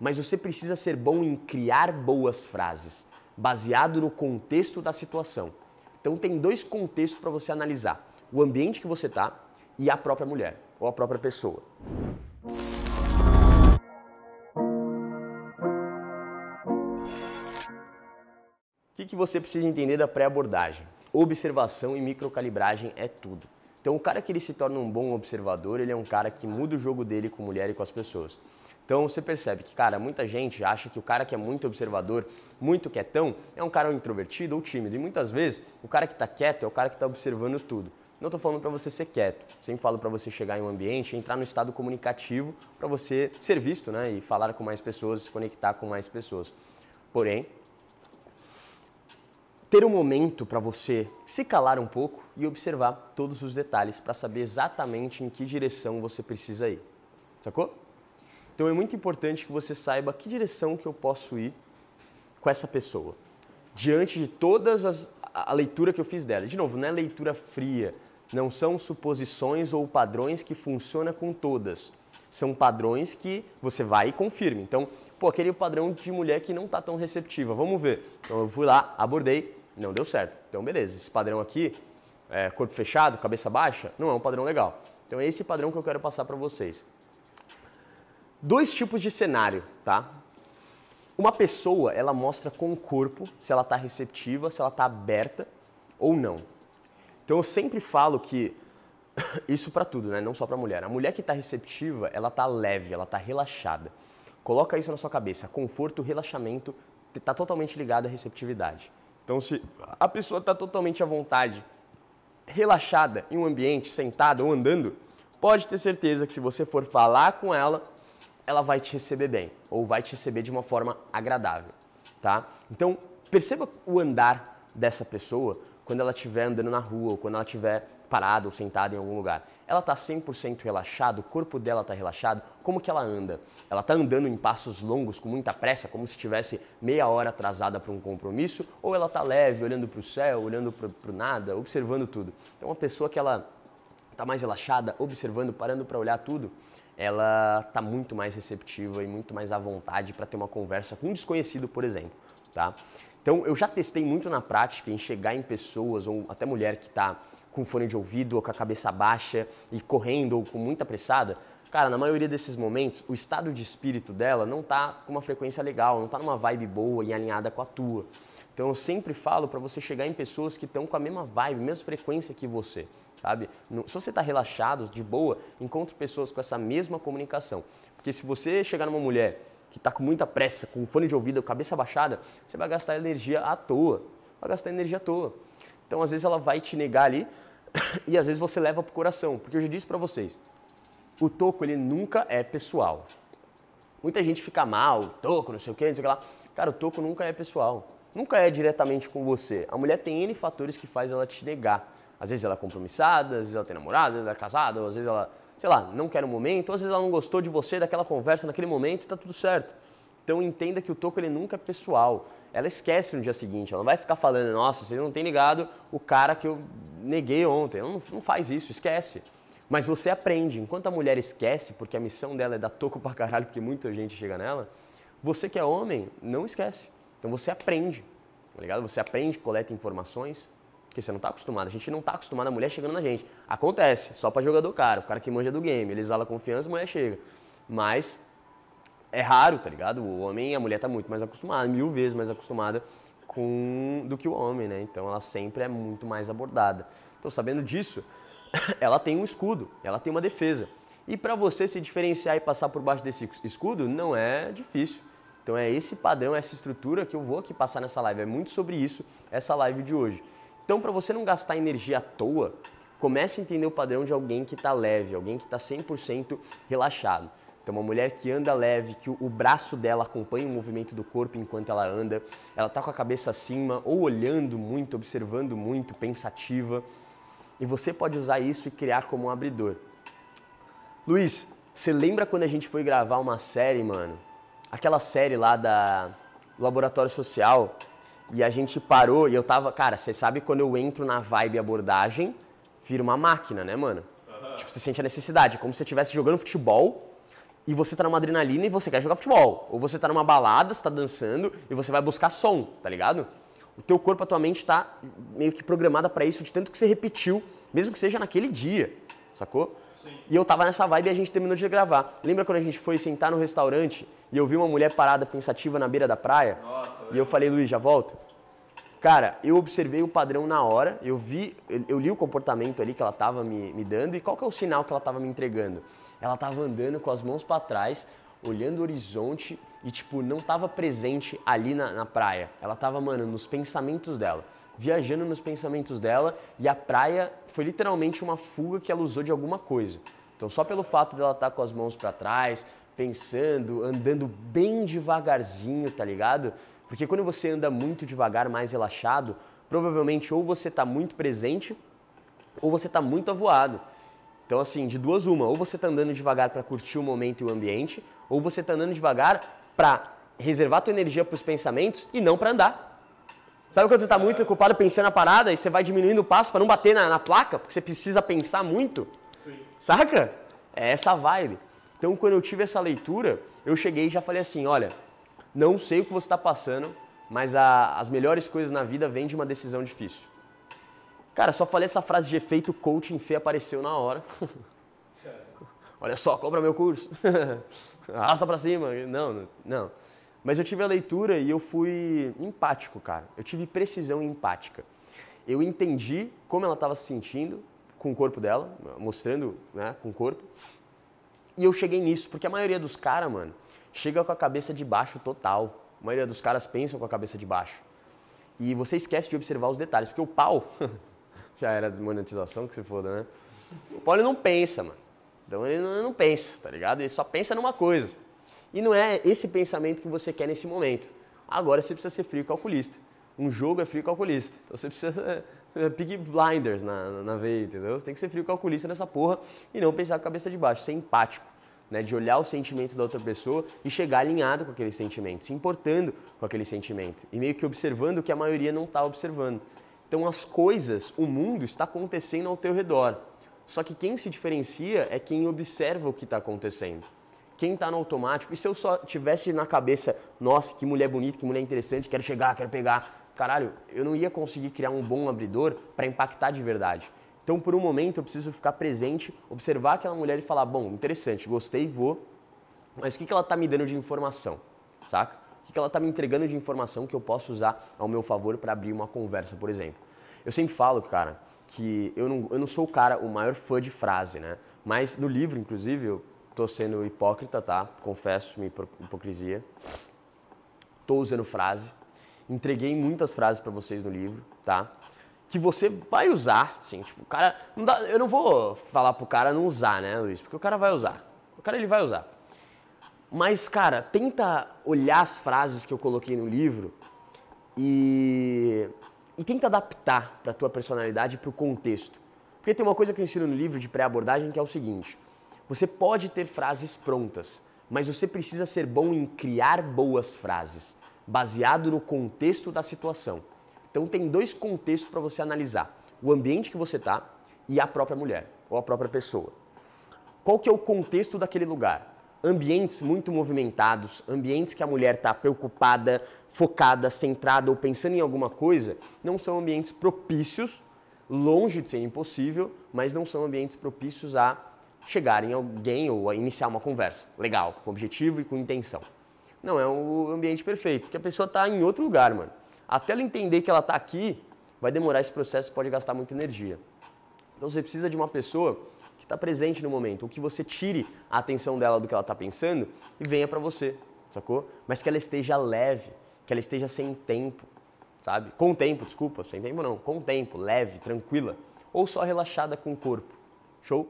mas você precisa ser bom em criar boas frases, baseado no contexto da situação. Então tem dois contextos para você analisar: o ambiente que você está e a própria mulher ou a própria pessoa. O que, que você precisa entender da pré-abordagem? Observação e microcalibragem é tudo. Então, o cara que ele se torna um bom observador, ele é um cara que muda o jogo dele com mulher e com as pessoas. Então, você percebe que, cara, muita gente acha que o cara que é muito observador, muito quietão, é um cara introvertido ou tímido. E muitas vezes, o cara que está quieto é o cara que está observando tudo. Não estou falando para você ser quieto. Sempre falo para você chegar em um ambiente, entrar no estado comunicativo para você ser visto, né? E falar com mais pessoas, se conectar com mais pessoas. Porém, ter um momento para você se calar um pouco e observar todos os detalhes para saber exatamente em que direção você precisa ir. Sacou? Então é muito importante que você saiba que direção que eu posso ir com essa pessoa. Diante de todas as a leitura que eu fiz dela. De novo, não é leitura fria, não são suposições ou padrões que funcionam com todas. São padrões que você vai e confirma. Então, pô, aquele padrão de mulher que não está tão receptiva, vamos ver. Então eu fui lá, abordei, não deu certo. Então, beleza, esse padrão aqui, é, corpo fechado, cabeça baixa, não é um padrão legal. Então, é esse padrão que eu quero passar para vocês. Dois tipos de cenário, tá? Uma pessoa, ela mostra com o corpo se ela está receptiva, se ela está aberta ou não. Então, eu sempre falo que isso para tudo, né? Não só para mulher. A mulher que está receptiva, ela está leve, ela está relaxada. Coloca isso na sua cabeça. Conforto, relaxamento está totalmente ligado à receptividade. Então, se a pessoa está totalmente à vontade, relaxada em um ambiente, sentada ou andando, pode ter certeza que se você for falar com ela, ela vai te receber bem ou vai te receber de uma forma agradável, tá? Então, perceba o andar dessa pessoa quando ela estiver andando na rua ou quando ela estiver parada ou sentada em algum lugar. Ela está 100% relaxada, o corpo dela está relaxado, como que ela anda? Ela está andando em passos longos com muita pressa, como se estivesse meia hora atrasada para um compromisso, ou ela está leve, olhando para o céu, olhando para o nada, observando tudo. Então, uma pessoa que ela está mais relaxada, observando, parando para olhar tudo, ela está muito mais receptiva e muito mais à vontade para ter uma conversa com um desconhecido, por exemplo, tá? Então, eu já testei muito na prática em chegar em pessoas, ou até mulher que está com fone de ouvido ou com a cabeça baixa e correndo ou com muita apressada, cara, na maioria desses momentos, o estado de espírito dela não tá com uma frequência legal, não tá numa vibe boa e alinhada com a tua. Então eu sempre falo para você chegar em pessoas que estão com a mesma vibe, mesma frequência que você, sabe? Se você está relaxado, de boa, encontre pessoas com essa mesma comunicação. Porque se você chegar numa mulher que está com muita pressa, com fone de ouvido, cabeça baixada, você vai gastar energia à toa. Vai gastar energia à toa. Então, às vezes, ela vai te negar ali, e às vezes você leva pro coração, porque eu já disse para vocês, o toco ele nunca é pessoal. Muita gente fica mal, toco, não sei o que, não sei o que lá. Cara, o toco nunca é pessoal. Nunca é diretamente com você. A mulher tem N fatores que faz ela te negar. Às vezes ela é compromissada, às vezes ela tem namorado, às vezes ela é casada, às vezes ela, sei lá, não quer um momento, às vezes ela não gostou de você, daquela conversa naquele momento e tá tudo certo. Então entenda que o toco ele nunca é pessoal ela esquece no dia seguinte, ela não vai ficar falando, nossa, você não tem ligado o cara que eu neguei ontem. Ela não, não faz isso, esquece. Mas você aprende. Enquanto a mulher esquece, porque a missão dela é dar toco pra caralho, porque muita gente chega nela, você que é homem, não esquece. Então você aprende, tá ligado? Você aprende, coleta informações, que você não está acostumado. A gente não está acostumado a mulher chegando na gente. Acontece, só para jogador cara, o cara que manja do game, ele exala confiança, a mulher chega. Mas é raro, tá ligado? O homem, a mulher tá muito mais acostumada, mil vezes mais acostumada com do que o homem, né? Então ela sempre é muito mais abordada. Então, sabendo disso, ela tem um escudo, ela tem uma defesa. E para você se diferenciar e passar por baixo desse escudo, não é difícil. Então é esse padrão, essa estrutura que eu vou aqui passar nessa live. É muito sobre isso, essa live de hoje. Então, para você não gastar energia à toa, comece a entender o padrão de alguém que está leve, alguém que está 100% relaxado. Então, uma mulher que anda leve, que o, braço dela acompanha o movimento do corpo enquanto ela anda, ela está com a cabeça acima ou olhando muito, observando muito, pensativa. E você pode usar isso e criar como um abridor. Luiz, você lembra quando a gente foi gravar uma série, mano? Aquela série lá da Laboratório Social e a gente parou e eu tava, cara, você sabe quando eu entro na vibe abordagem, vira uma máquina, né, mano? Uhum. Tipo, você sente a necessidade, como se você estivesse jogando futebol e você tá numa adrenalina e você quer jogar futebol. Ou você tá numa balada, você tá dançando e você vai buscar som, tá ligado? O teu corpo, a tua mente tá meio que programada para isso de tanto que você repetiu, mesmo que seja naquele dia, sacou? Sim. E eu tava nessa vibe e a gente terminou de gravar. Lembra quando a gente foi sentar no restaurante e eu vi uma mulher parada pensativa na beira da praia? Nossa, e eu falei, Luiz, já volto? Cara, eu observei o padrão na hora, eu vi, eu, li o comportamento ali que ela tava me, me dando e qual que é o sinal que ela tava me entregando? Ela tava andando com as mãos para trás, olhando o horizonte e, tipo, não tava presente ali na, na praia. Ela tava, mano, nos pensamentos dela, viajando nos pensamentos dela e a praia foi literalmente uma fuga que ela usou de alguma coisa. Então, só pelo fato dela estar tá com as mãos para trás, pensando, andando bem devagarzinho, tá ligado? Porque quando você anda muito devagar, mais relaxado, provavelmente ou você está muito presente ou você está muito avoado. Então, assim, de duas uma, ou você está andando devagar para curtir o momento e o ambiente, ou você está andando devagar para reservar tua energia para os pensamentos e não para andar. Sabe quando você está muito ocupado pensando na parada e você vai diminuindo o passo para não bater na, na, placa, porque você precisa pensar muito? Sim. Saca? É essa vibe. Então, quando eu tive essa leitura, eu cheguei e já falei assim: olha, não sei o que você está passando, mas a, as melhores coisas na vida vêm de uma decisão difícil. Cara, só falei essa frase de efeito coaching fê apareceu na hora. Olha só, compra meu curso. Arrasta pra cima. Não, não. Mas eu tive a leitura e eu fui empático, cara. Eu tive precisão empática. Eu entendi como ela estava se sentindo com o corpo dela, mostrando né, com o corpo. E eu cheguei nisso, porque a maioria dos caras, mano, chega com a cabeça de baixo total. A maioria dos caras pensam com a cabeça de baixo. E você esquece de observar os detalhes, porque o pau já era desmonetização que se foda, né? O Paulo não pensa, mano. Então ele não, pensa, tá ligado? Ele só pensa numa coisa. E não é esse pensamento que você quer nesse momento. Agora você precisa ser frio calculista. Um jogo é frio calculista. Então você precisa é, Pig Blinders na, na, na veia, entendeu? Você tem que ser frio calculista nessa porra e não pensar com a cabeça de baixo, ser empático. Né, de olhar o sentimento da outra pessoa e chegar alinhado com aquele sentimento, se importando com aquele sentimento e meio que observando o que a maioria não está observando. Então as coisas, o mundo está acontecendo ao teu redor. Só que quem se diferencia é quem observa o que está acontecendo. Quem está no automático, e se eu só tivesse na cabeça, nossa, que mulher bonita, que mulher interessante, quero chegar, quero pegar. Caralho, eu não ia conseguir criar um bom abridor para impactar de verdade. Então, por um momento, eu preciso ficar presente, observar aquela mulher e falar: bom, interessante, gostei, vou, mas o que, que ela está me dando de informação? Saca? O que ela está me entregando de informação que eu posso usar ao meu favor para abrir uma conversa, por exemplo. Eu sempre falo, cara, que eu não, eu não sou o cara, o maior fã de frase, né? Mas no livro, inclusive, eu tô sendo hipócrita, tá? Confesso minha hipocrisia. Tô usando frase. Entreguei muitas frases para vocês no livro, tá? Que você vai usar, sim. Tipo, o cara. Não dá, eu não vou falar pro cara não usar, né, Luiz? Porque o cara vai usar. O cara ele vai usar. Mas, cara, tenta olhar as frases que eu coloquei no livro e, e tenta adaptar para tua personalidade e para o contexto. Porque tem uma coisa que eu ensino no livro de pré-abordagem que é o seguinte: você pode ter frases prontas, mas você precisa ser bom em criar boas frases, baseado no contexto da situação. Então tem dois contextos para você analisar: o ambiente que você está e a própria mulher ou a própria pessoa. Qual que é o contexto daquele lugar? ambientes muito movimentados, ambientes que a mulher está preocupada, focada, centrada ou pensando em alguma coisa, não são ambientes propícios, longe de ser impossível, mas não são ambientes propícios a chegar em alguém ou iniciar uma conversa legal, com objetivo e com intenção. Não é o ambiente perfeito, porque a pessoa está em outro lugar, mano. Até ela entender que ela está aqui, vai demorar esse processo, pode gastar muita energia. Então você precisa de uma pessoa está presente no momento, ou que você tire a atenção dela do que ela está pensando e venha para você, sacou? Mas que ela esteja leve, que ela esteja sem tempo, sabe? Com tempo, desculpa, sem tempo não, com tempo, leve, tranquila, ou só relaxada com o corpo. Show?